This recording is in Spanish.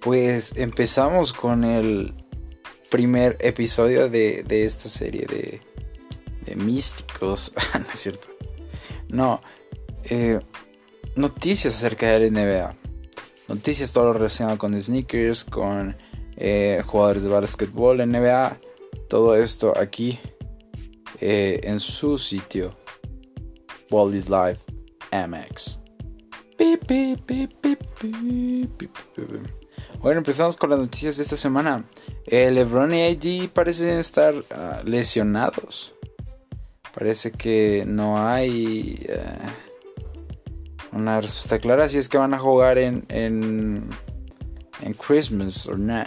Pues empezamos con el primer episodio de, esta serie de, de místicos. no es cierto. No. Eh, noticias acerca del NBA. Noticias todo lo relacionado con sneakers, con eh, jugadores de básquetbol, NBA. Todo esto aquí eh, en su sitio. Is Live MX. Bueno, empezamos con las noticias de esta semana. Eh, LeBron y AD parecen estar ah, lesionados. Parece que no hay eh, una respuesta clara si es que van a jugar en, en, en Christmas o not.